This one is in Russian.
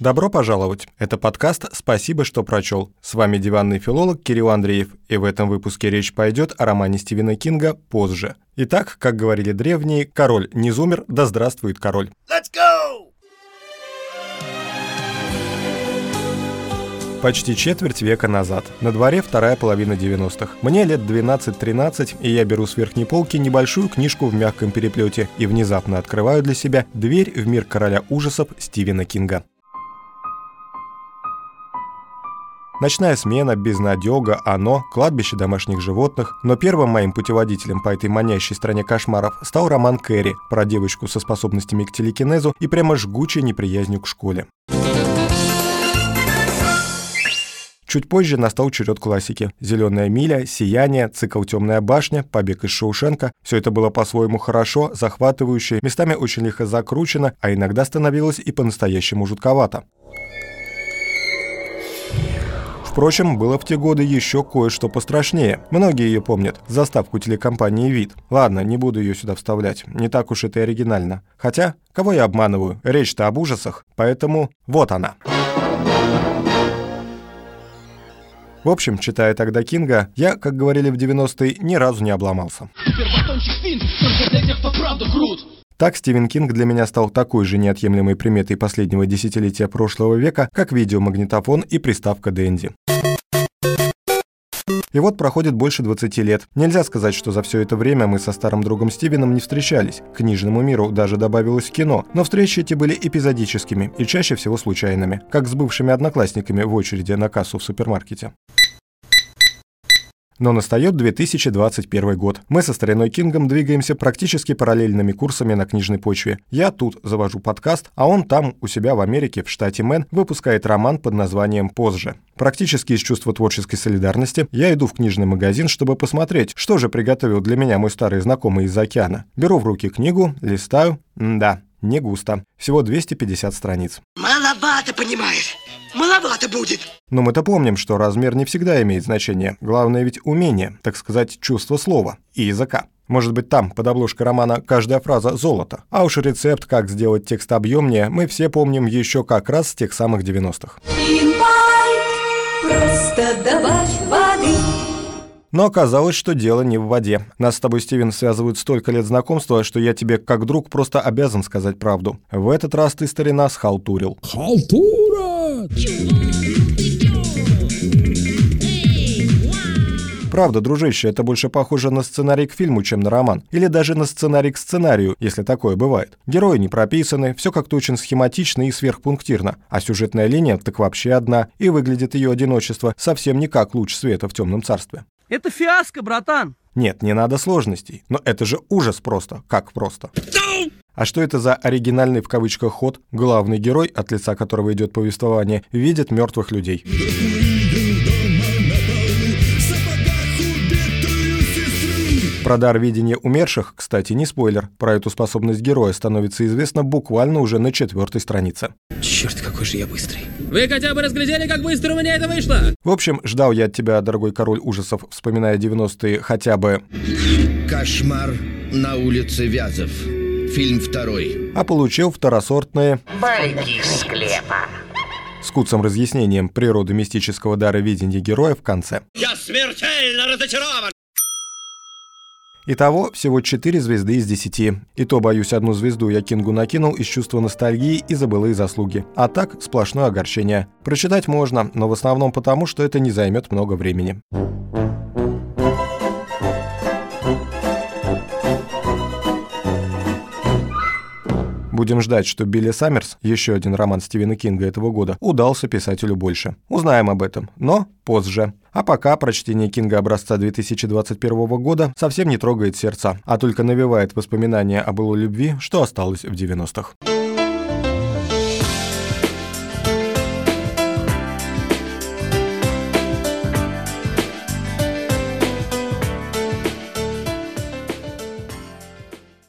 Добро пожаловать! Это подкаст «Спасибо, что прочел». С вами диванный филолог Кирилл Андреев, и в этом выпуске речь пойдет о романе Стивена Кинга «Позже». Итак, как говорили древние, король не зумер, да здравствует король. Let's go! Почти четверть века назад. На дворе вторая половина 90-х. Мне лет 12-13, и я беру с верхней полки небольшую книжку в мягком переплете и внезапно открываю для себя дверь в мир короля ужасов Стивена Кинга. Ночная смена, безнадега, оно, кладбище домашних животных. Но первым моим путеводителем по этой манящей стране кошмаров стал роман Кэрри про девочку со способностями к телекинезу и прямо жгучей неприязнью к школе. Чуть позже настал черед классики. «Зеленая миля», «Сияние», цикл «Темная башня», «Побег из Шоушенка». Все это было по-своему хорошо, захватывающе, местами очень лихо закручено, а иногда становилось и по-настоящему жутковато. Впрочем, было в те годы еще кое-что пострашнее. Многие ее помнят. Заставку телекомпании «Вид». Ладно, не буду ее сюда вставлять. Не так уж это и оригинально. Хотя, кого я обманываю? Речь-то об ужасах. Поэтому вот она. В общем, читая тогда Кинга, я, как говорили в 90-е, ни разу не обломался. Так Стивен Кинг для меня стал такой же неотъемлемой приметой последнего десятилетия прошлого века, как видеомагнитофон и приставка Дэнди. И вот проходит больше 20 лет. Нельзя сказать, что за все это время мы со старым другом Стивеном не встречались. К книжному миру даже добавилось кино. Но встречи эти были эпизодическими и чаще всего случайными, как с бывшими одноклассниками в очереди на кассу в супермаркете. Но настает 2021 год. Мы со стариной Кингом двигаемся практически параллельными курсами на книжной почве. Я тут завожу подкаст, а он там, у себя в Америке, в штате Мэн, выпускает роман под названием «Позже». Практически из чувства творческой солидарности я иду в книжный магазин, чтобы посмотреть, что же приготовил для меня мой старый знакомый из океана. Беру в руки книгу, листаю. Да, не густо. Всего 250 страниц. Понимаешь? Маловато будет. Но мы-то помним, что размер не всегда имеет значение. Главное ведь умение, так сказать, чувство слова и языка. Может быть, там, под обложкой романа, каждая фраза «золото». А уж рецепт, как сделать текст объемнее, мы все помним еще как раз с тех самых 90-х. Просто добавь воды. Но оказалось, что дело не в воде. Нас с тобой, Стивен, связывают столько лет знакомства, что я тебе, как друг, просто обязан сказать правду. В этот раз ты, старина, схалтурил. Халтура! Правда, дружище, это больше похоже на сценарий к фильму, чем на роман. Или даже на сценарий к сценарию, если такое бывает. Герои не прописаны, все как-то очень схематично и сверхпунктирно. А сюжетная линия так вообще одна, и выглядит ее одиночество совсем не как луч света в темном царстве. Это фиаско, братан. Нет, не надо сложностей. Но это же ужас просто. Как просто? А что это за оригинальный в кавычках ход? Главный герой, от лица которого идет повествование, видит мертвых людей. Про дар видения умерших, кстати, не спойлер. Про эту способность героя становится известно буквально уже на четвертой странице. Черт, какой же я быстрый. Вы хотя бы разглядели, как быстро у меня это вышло? В общем, ждал я от тебя, дорогой король ужасов, вспоминая 90-е, хотя бы... Кошмар на улице Вязов. Фильм второй. А получил второсортные... Байки из склепа с куцым разъяснением природы мистического дара видения героя в конце. Я смертельно разочарован! Итого всего 4 звезды из 10. И то, боюсь, одну звезду я Кингу накинул из чувства ностальгии и забылые заслуги. А так, сплошное огорчение. Прочитать можно, но в основном потому, что это не займет много времени. Будем ждать, что Билли Саммерс, еще один роман Стивена Кинга этого года, удался писателю больше. Узнаем об этом, но позже. А пока прочтение Кинга образца 2021 года совсем не трогает сердца, а только навевает воспоминания о былой любви, что осталось в 90-х.